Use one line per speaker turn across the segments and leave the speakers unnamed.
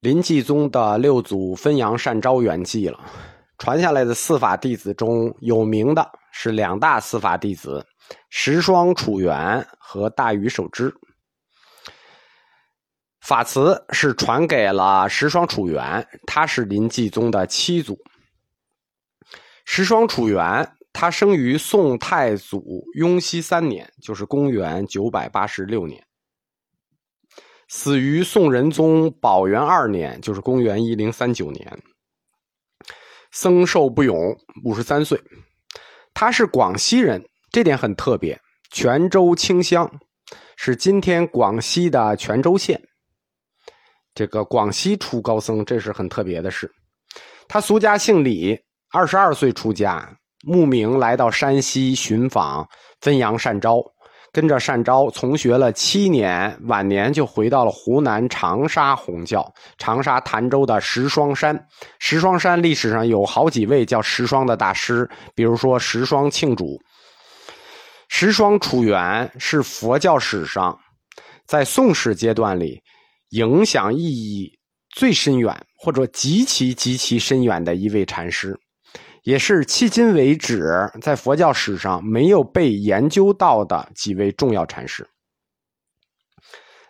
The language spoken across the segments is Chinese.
林济宗的六祖分阳善昭圆寂了，传下来的四法弟子中有名的是两大四法弟子石霜楚元和大禹守之。法慈是传给了石霜楚元，他是林济宗的七祖。石霜楚元，他生于宋太祖雍熙三年，就是公元九百八十六年。死于宋仁宗宝元二年，就是公元一零三九年。僧寿不永，五十三岁。他是广西人，这点很特别。泉州清乡是今天广西的泉州县。这个广西出高僧，这是很特别的事。他俗家姓李，二十二岁出家，慕名来到山西寻访分阳善昭。跟着善昭从学了七年，晚年就回到了湖南长沙弘教。长沙潭州的石霜山，石霜山历史上有好几位叫石霜的大师，比如说石霜庆主。石霜楚元是佛教史上在宋史阶段里影响意义最深远，或者极其极其深远的一位禅师。也是迄今为止在佛教史上没有被研究到的几位重要禅师。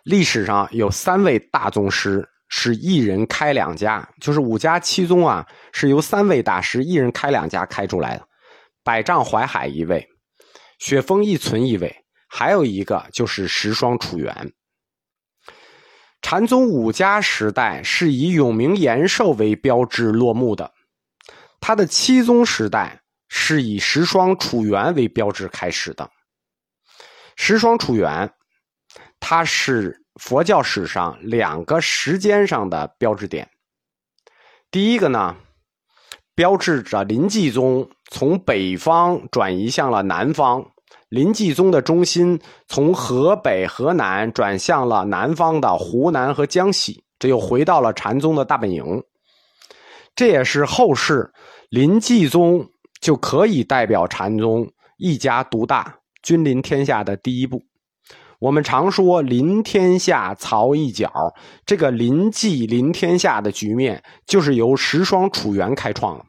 历史上有三位大宗师是一人开两家，就是五家七宗啊，是由三位大师一人开两家开出来的。百丈怀海一位，雪峰一存一位，还有一个就是石霜楚元。禅宗五家时代是以永明延寿为标志落幕的。他的七宗时代是以石霜楚元为标志开始的。石霜楚元，它是佛教史上两个时间上的标志点。第一个呢，标志着临济宗从北方转移向了南方，临济宗的中心从河北、河南转向了南方的湖南和江西，这又回到了禅宗的大本营。这也是后世临济宗就可以代表禅宗一家独大、君临天下的第一步。我们常说“临天下，曹一脚”，这个临济临天下的局面，就是由十双楚元开创了。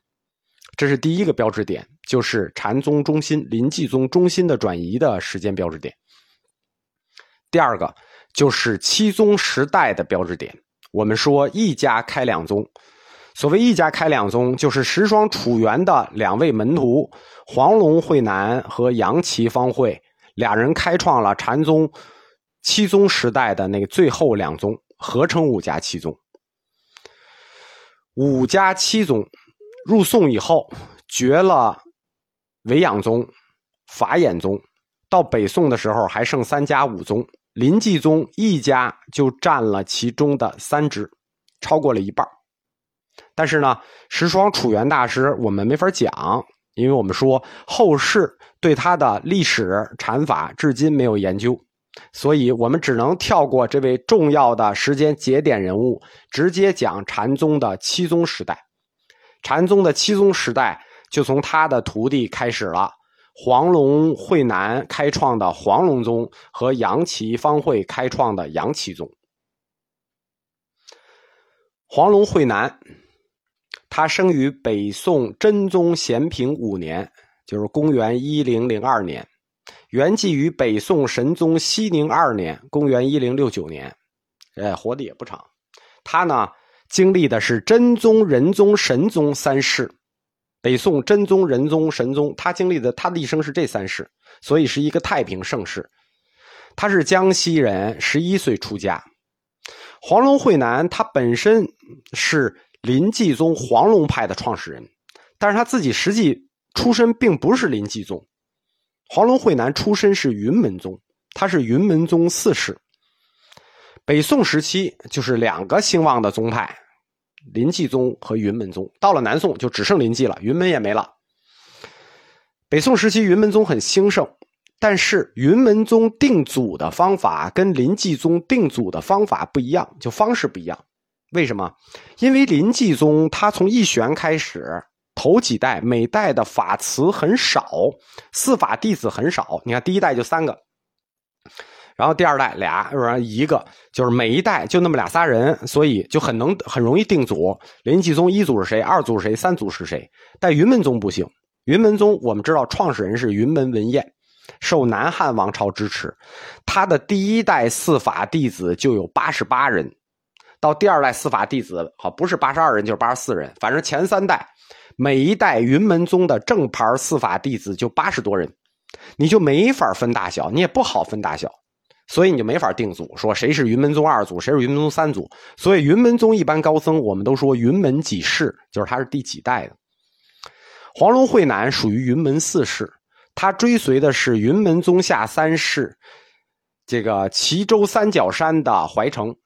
这是第一个标志点，就是禅宗中心临济宗中心的转移的时间标志点。第二个就是七宗时代的标志点。我们说一家开两宗。所谓一家开两宗，就是石霜楚元的两位门徒黄龙慧南和杨岐方慧，俩人开创了禅宗七宗时代的那个最后两宗，合称五家七宗。五家七宗入宋以后，绝了维养宗、法眼宗，到北宋的时候还剩三家五宗，临济宗一家就占了其中的三支，超过了一半。但是呢，石霜楚元大师我们没法讲，因为我们说后世对他的历史禅法至今没有研究，所以我们只能跳过这位重要的时间节点人物，直接讲禅宗的七宗时代。禅宗的七宗时代就从他的徒弟开始了，黄龙慧南开创的黄龙宗和杨岐方会开创的杨岐宗。黄龙慧南。他生于北宋真宗咸平五年，就是公元一零零二年，圆寂于北宋神宗熙宁二年，公元一零六九年，哎，活的也不长。他呢，经历的是真宗、仁宗、神宗三世，北宋真宗、仁宗、神宗，他经历的他的一生是这三世，所以是一个太平盛世。他是江西人，十一岁出家。黄龙慧南，他本身是。林济宗黄龙派的创始人，但是他自己实际出身并不是林济宗。黄龙慧南出身是云门宗，他是云门宗四世。北宋时期就是两个兴旺的宗派，林济宗和云门宗。到了南宋就只剩林济了，云门也没了。北宋时期云门宗很兴盛，但是云门宗定祖的方法跟林济宗定祖的方法不一样，就方式不一样。为什么？因为临济宗他从一玄开始，头几代每代的法慈很少，四法弟子很少。你看第一代就三个，然后第二代俩，是吧？一个就是每一代就那么俩仨人，所以就很能很容易定组。临济宗一组是谁？二组是谁？三组是谁？但云门宗不行。云门宗我们知道创始人是云门文彦，受南汉王朝支持，他的第一代四法弟子就有八十八人，到第二代司法弟子好不是八十二人就是八十四人，反正前三代每一代云门宗的正牌司法弟子就八十多人，你就没法分大小，你也不好分大小。所以你就没法定祖，说谁是云门宗二祖，谁是云门宗三祖。所以云门宗一般高僧，我们都说云门几世，就是他是第几代的。黄龙慧南属于云门四世，他追随的是云门宗下三世，这个齐州三角山的怀城，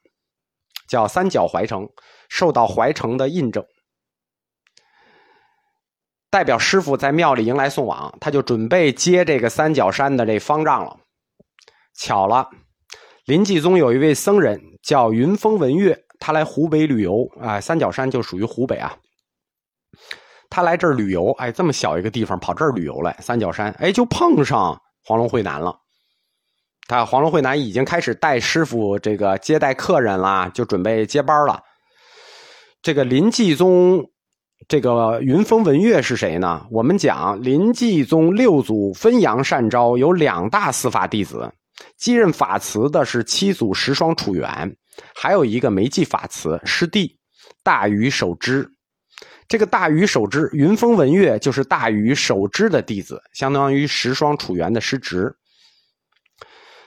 叫三角怀城，受到怀城的印证，代表师傅在庙里迎来送往，他就准备接这个三角山的这方丈了。巧了，临济宗有一位僧人叫云峰文月，他来湖北旅游啊，三角山就属于湖北啊。他来这儿旅游，哎，这么小一个地方跑这儿旅游来，三角山，哎，就碰上黄龙会南了。他黄龙慧南已经开始带师傅这个接待客人啦，就准备接班了。这个林继宗这个云峰文月是谁呢？我们讲林继宗六祖分阳善招有两大司法弟子。继任法慈的是七祖石双楚元，还有一个没继法慈师弟大禹守之。这个大禹守之，云峰文月就是大禹守之的弟子，相当于石双楚元的师侄。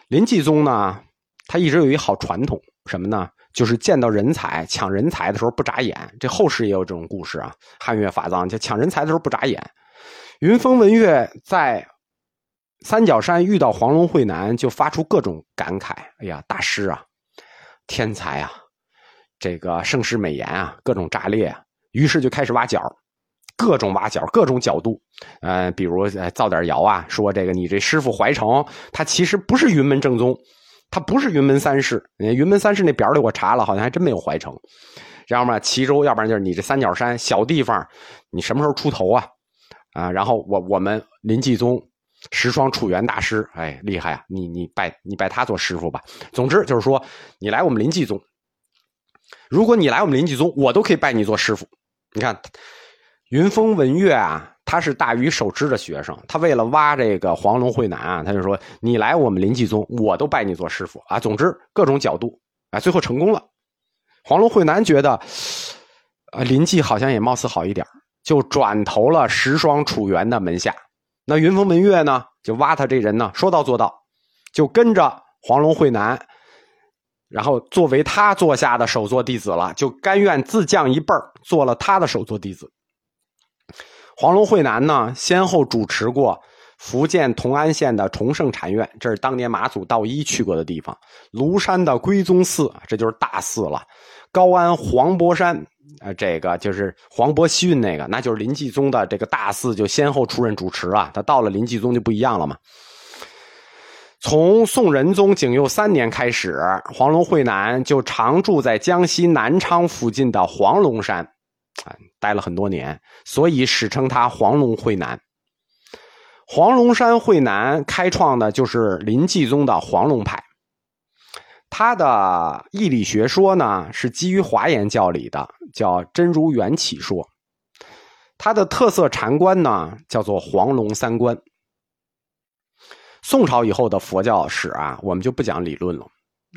林济宗呢，他一直有一好传统，什么呢？就是见到人才抢人才的时候不眨眼。这后世也有这种故事啊，汉乐法藏就抢人才的时候不眨眼。云峰文月在。三角山遇到黄龙慧南，就发出各种感慨：“哎呀，大师啊，天才啊，这个盛世美颜啊，各种炸裂啊。”于是就开始挖角，各种挖角，各种角度。呃，比如造点谣啊，说这个你这师傅怀成，他其实不是云门正宗，他不是云门三世。云门三世那表里我查了，好像还真没有怀成。然后嘛，齐州，要不然就是你这三角山小地方，你什么时候出头啊？啊，然后我我们林继宗。十双楚元大师，哎，厉害啊！你你拜你拜他做师傅吧。总之就是说，你来我们林继宗，如果你来我们林继宗，我都可以拜你做师傅。你看，云峰文月啊，他是大禹守之的学生，他为了挖这个黄龙慧南啊，他就说你来我们林济宗，我都拜你做师傅啊。总之各种角度，啊，最后成功了。黄龙慧南觉得，啊，林济好像也貌似好一点，就转投了十双楚元的门下。那云峰文月呢，就挖他这人呢，说到做到，就跟着黄龙慧南，然后作为他座下的首座弟子了，就甘愿自降一辈儿，做了他的首座弟子。黄龙慧南呢，先后主持过福建同安县的崇圣禅院，这是当年马祖道一去过的地方；庐山的归宗寺，这就是大寺了；高安黄柏山。啊，这个就是黄渤西运那个，那就是林继宗的这个大寺，就先后出任主持啊。他到了林继宗就不一样了嘛。从宋仁宗景佑三年开始，黄龙慧南就常住在江西南昌附近的黄龙山，啊，待了很多年，所以史称他黄龙慧南。黄龙山慧南开创的就是临济宗的黄龙派。他的义理学说呢，是基于华严教理的，叫真如缘起说。他的特色禅观呢，叫做黄龙三观。宋朝以后的佛教史啊，我们就不讲理论了，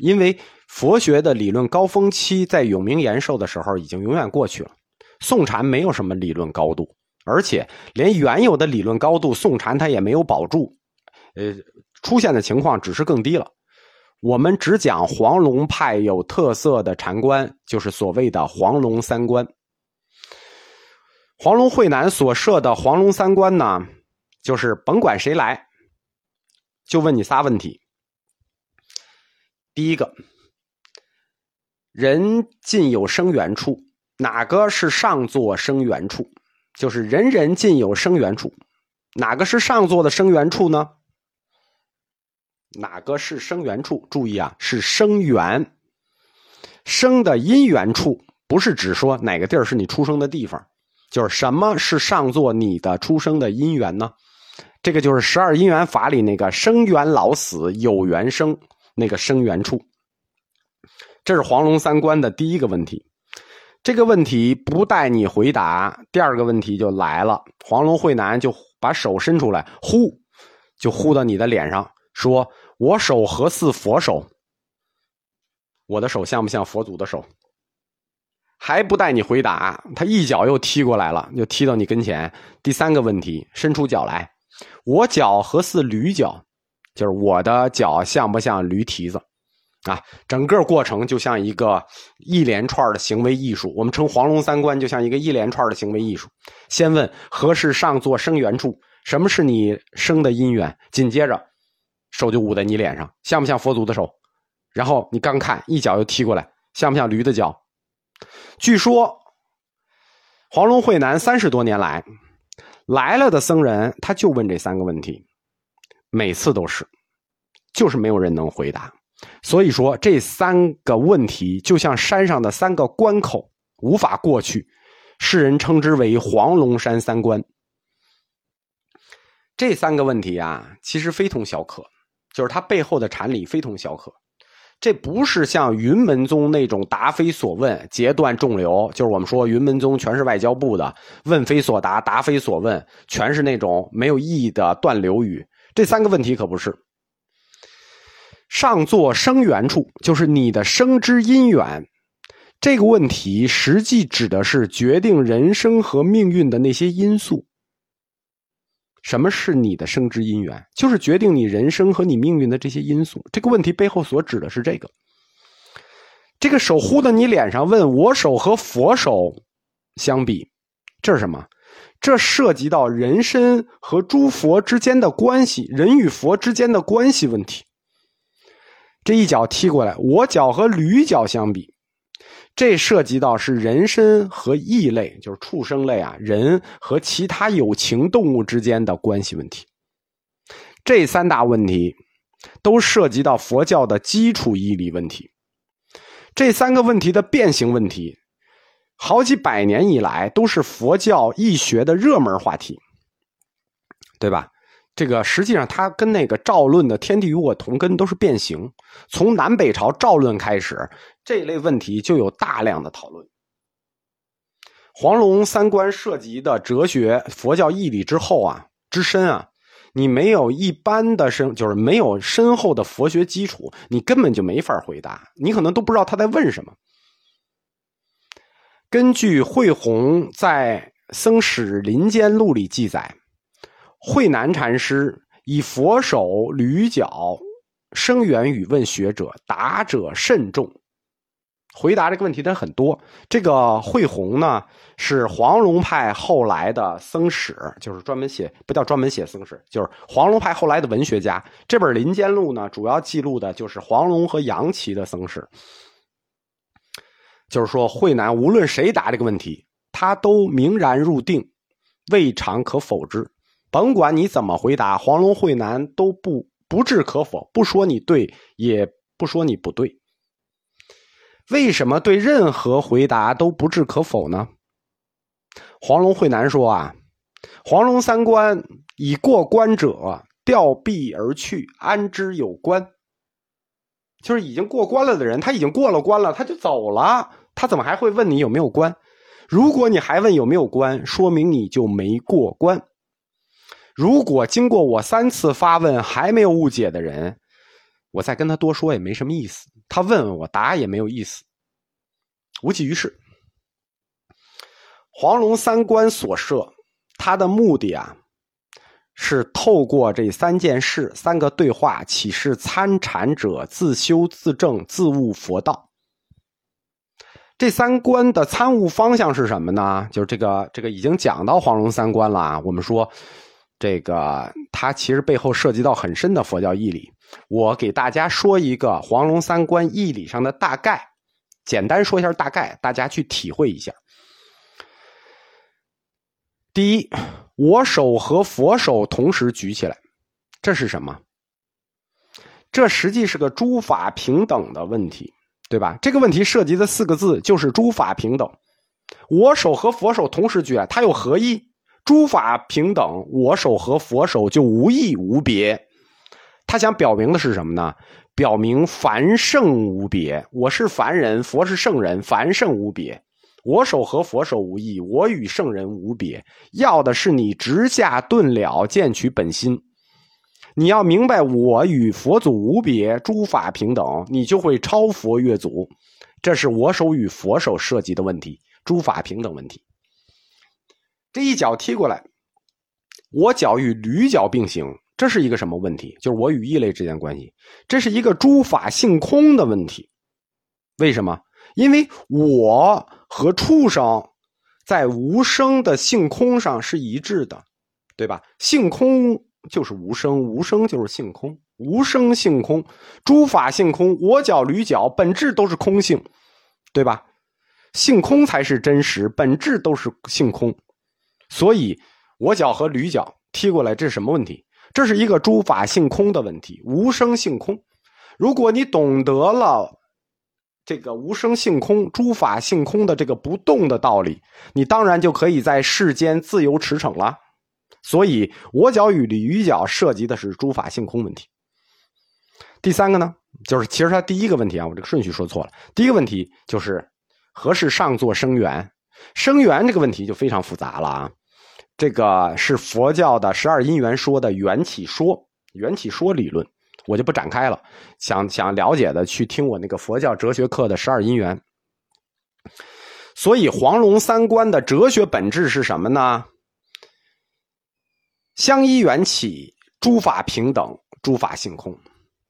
因为佛学的理论高峰期在永明延寿的时候已经永远过去了。宋禅没有什么理论高度，而且连原有的理论高度，宋禅它也没有保住，呃，出现的情况只是更低了。我们只讲黄龙派有特色的禅观，就是所谓的黄龙三观。黄龙慧南所设的黄龙三观呢，就是甭管谁来，就问你仨问题。第一个，人尽有生源处，哪个是上座生源处？就是人人尽有生源处，哪个是上座的生源处呢？哪个是生源处？注意啊，是生源，生的因缘处，不是指说哪个地儿是你出生的地方，就是什么是上座你的出生的因缘呢？这个就是十二因缘法里那个生缘老死有缘生，那个生源处。这是黄龙三观的第一个问题。这个问题不待你回答，第二个问题就来了。黄龙慧南就把手伸出来，呼，就呼到你的脸上，说：“我手何似佛手？我的手像不像佛祖的手？”还不带你回答，他一脚又踢过来了，就踢到你跟前。第三个问题，伸出脚来，我脚何似驴脚？就是我的脚像不像驴蹄子？啊，整个过程就像一个一连串的行为艺术。我们称黄龙三关就像一个一连串的行为艺术。先问何事上座生缘处？什么是你生的因缘？紧接着手就捂在你脸上，像不像佛祖的手？然后你刚看一脚又踢过来，像不像驴的脚？据说黄龙会南三十多年来来了的僧人，他就问这三个问题，每次都是，就是没有人能回答。所以说，这三个问题就像山上的三个关口，无法过去，世人称之为黄龙山三关。这三个问题啊，其实非同小可，就是它背后的禅理非同小可。这不是像云门宗那种答非所问、截断众流，就是我们说云门宗全是外交部的，问非所答、答非所问，全是那种没有意义的断流语。这三个问题可不是。上座生缘处，就是你的生之因缘。这个问题实际指的是决定人生和命运的那些因素。什么是你的生之因缘？就是决定你人生和你命运的这些因素。这个问题背后所指的是这个。这个手呼到你脸上，问我手和佛手相比，这是什么？这涉及到人身和诸佛之间的关系，人与佛之间的关系问题。这一脚踢过来，我脚和驴脚相比，这涉及到是人身和异类，就是畜生类啊，人和其他有情动物之间的关系问题。这三大问题都涉及到佛教的基础义理问题。这三个问题的变形问题，好几百年以来都是佛教义学的热门话题，对吧？这个实际上，它跟那个赵论的“天地与我同根”都是变形。从南北朝赵论开始，这类问题就有大量的讨论。黄龙三观涉及的哲学、佛教义理之后啊，之深啊，你没有一般的深，就是没有深厚的佛学基础，你根本就没法回答。你可能都不知道他在问什么。根据慧宏在《僧史林间录》里记载。慧南禅师以佛手驴脚生源语问学者，答者甚众。回答这个问题的人很多。这个慧宏呢，是黄龙派后来的僧史，就是专门写不叫专门写僧史，就是黄龙派后来的文学家。这本《林间录》呢，主要记录的就是黄龙和杨岐的僧史。就是说，慧南无论谁答这个问题，他都明然入定，未尝可否之。甭管你怎么回答，黄龙会南都不不置可否，不说你对，也不说你不对。为什么对任何回答都不置可否呢？黄龙会南说啊，黄龙三关已过关者吊臂而去，安之有关？就是已经过关了的人，他已经过了关了，他就走了，他怎么还会问你有没有关？如果你还问有没有关，说明你就没过关。如果经过我三次发问还没有误解的人，我再跟他多说也没什么意思。他问我答也没有意思，无济于事。黄龙三观所设，他的目的啊，是透过这三件事、三个对话，启示参禅者自修自证、自悟佛道。这三观的参悟方向是什么呢？就是这个，这个已经讲到黄龙三观了啊。我们说。这个它其实背后涉及到很深的佛教义理，我给大家说一个黄龙三观义理上的大概，简单说一下大概，大家去体会一下。第一，我手和佛手同时举起来，这是什么？这实际是个诸法平等的问题，对吧？这个问题涉及的四个字就是诸法平等。我手和佛手同时举，它有何意？诸法平等，我手和佛手就无异无别。他想表明的是什么呢？表明凡圣无别。我是凡人，佛是圣人，凡圣无别。我手和佛手无异，我与圣人无别。要的是你直下顿了，见取本心。你要明白我与佛祖无别，诸法平等，你就会超佛越祖。这是我手与佛手涉及的问题，诸法平等问题。这一脚踢过来，我脚与驴脚并行，这是一个什么问题？就是我与异类之间关系，这是一个诸法性空的问题。为什么？因为我和畜生在无声的性空上是一致的，对吧？性空就是无声，无声就是性空，无声性空，诸法性空。我脚驴脚本质都是空性，对吧？性空才是真实，本质都是性空。所以，我脚和驴脚踢过来，这是什么问题？这是一个诸法性空的问题，无声性空。如果你懂得了这个无声性空、诸法性空的这个不动的道理，你当然就可以在世间自由驰骋了。所以，我脚与驴脚涉及的是诸法性空问题。第三个呢，就是其实它第一个问题啊，我这个顺序说错了。第一个问题就是何事上座生缘？生缘这个问题就非常复杂了啊。这个是佛教的十二因缘说的缘起说，缘起说理论，我就不展开了。想想了解的，去听我那个佛教哲学课的十二因缘。所以黄龙三观的哲学本质是什么呢？相依缘起，诸法平等，诸法性空，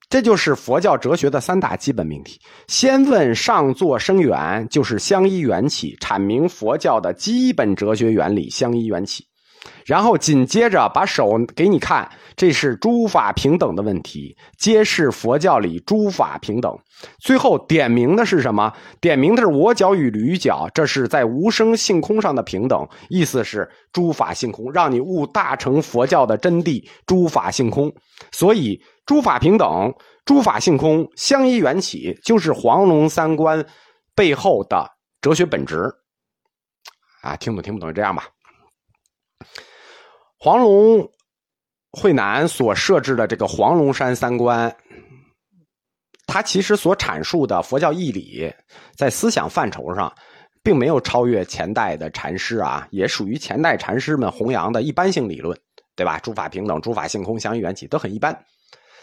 这就是佛教哲学的三大基本命题。先问上座生缘，就是相依缘起，阐明佛教的基本哲学原理：相依缘起。然后紧接着把手给你看，这是诸法平等的问题，揭示佛教里诸法平等。最后点明的是什么？点明的是我脚与驴脚，这是在无声性空上的平等，意思是诸法性空，让你悟大乘佛教的真谛：诸法性空。所以诸法平等、诸法性空相依缘起，就是黄龙三观背后的哲学本质。啊，听不听不懂就这样吧。黄龙慧南所设置的这个黄龙山三观，他其实所阐述的佛教义理，在思想范畴上，并没有超越前代的禅师啊，也属于前代禅师们弘扬的一般性理论，对吧？诸法平等、诸法性空、相依缘起都很一般，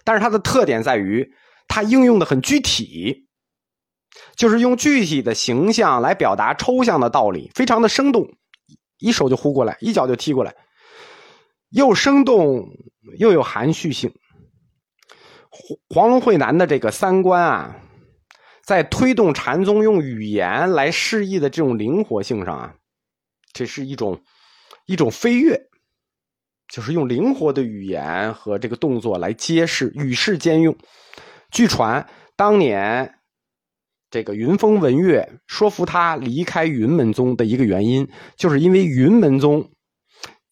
但是它的特点在于，它应用的很具体，就是用具体的形象来表达抽象的道理，非常的生动，一手就呼过来，一脚就踢过来。又生动又有含蓄性，黄龙慧南的这个三观啊，在推动禅宗用语言来示意的这种灵活性上啊，这是一种一种飞跃，就是用灵活的语言和这个动作来揭示与世兼用。据传当年这个云峰文月说服他离开云门宗的一个原因，就是因为云门宗。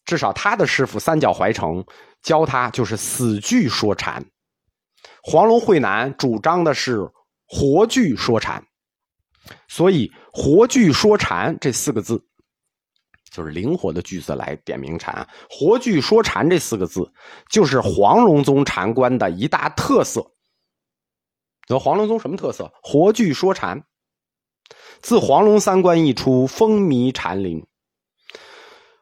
至少他的师傅三角怀成教他就是死句说禅，黄龙慧南主张的是活句说禅，所以活句说禅这四个字就是灵活的句子来点明禅。活句说禅这四个字就是黄龙宗禅观的一大特色。有黄龙宗什么特色？活句说禅。自黄龙三观一出，风靡禅林。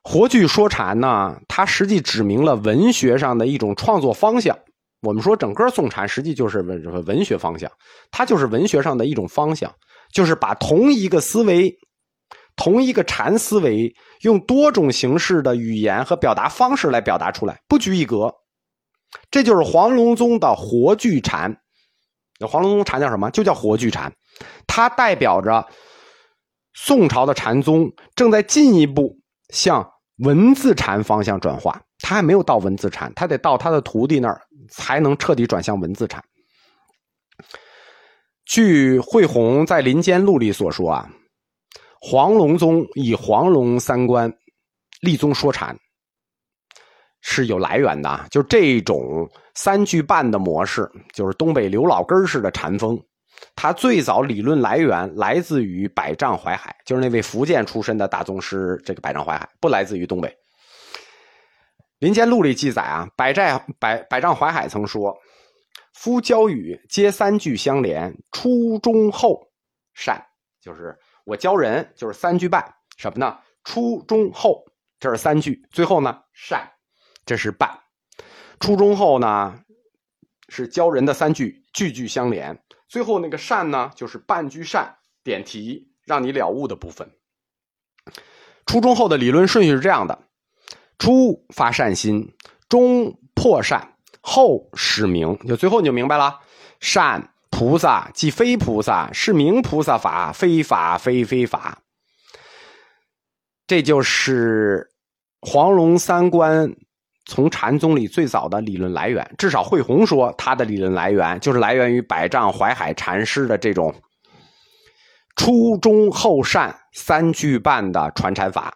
活句说禅呢，它实际指明了文学上的一种创作方向。我们说整个宋禅实际就是文文学方向，它就是文学上的一种方向，就是把同一个思维、同一个禅思维，用多种形式的语言和表达方式来表达出来，不拘一格。这就是黄龙宗的活句禅。黄龙宗禅叫什么？就叫活句禅。它代表着宋朝的禅宗正在进一步向。文字禅方向转化，他还没有到文字禅，他得到他的徒弟那儿才能彻底转向文字禅。据慧宏在《林间录》里所说啊，黄龙宗以黄龙三观立宗说禅是有来源的，就这种三句半的模式，就是东北刘老根式的禅风。他最早理论来源来自于百丈怀海，就是那位福建出身的大宗师。这个百丈怀海不来自于东北。《林间录》里记载啊，百丈百百丈怀海曾说：“夫交语皆三句相连，初中后善，就是我教人就是三句半，什么呢？初中后这是三句，最后呢善，这是半。初中后呢是教人的三句，句句相连。最后那个善呢，就是半句善点题，让你了悟的部分。初中后的理论顺序是这样的：初发善心，中破善，后使明。就最后你就明白了，善菩萨即非菩萨，是名菩萨法，非法非非法。这就是黄龙三观。从禅宗里最早的理论来源，至少慧弘说他的理论来源就是来源于百丈怀海禅师的这种初中后善三句半的传禅法。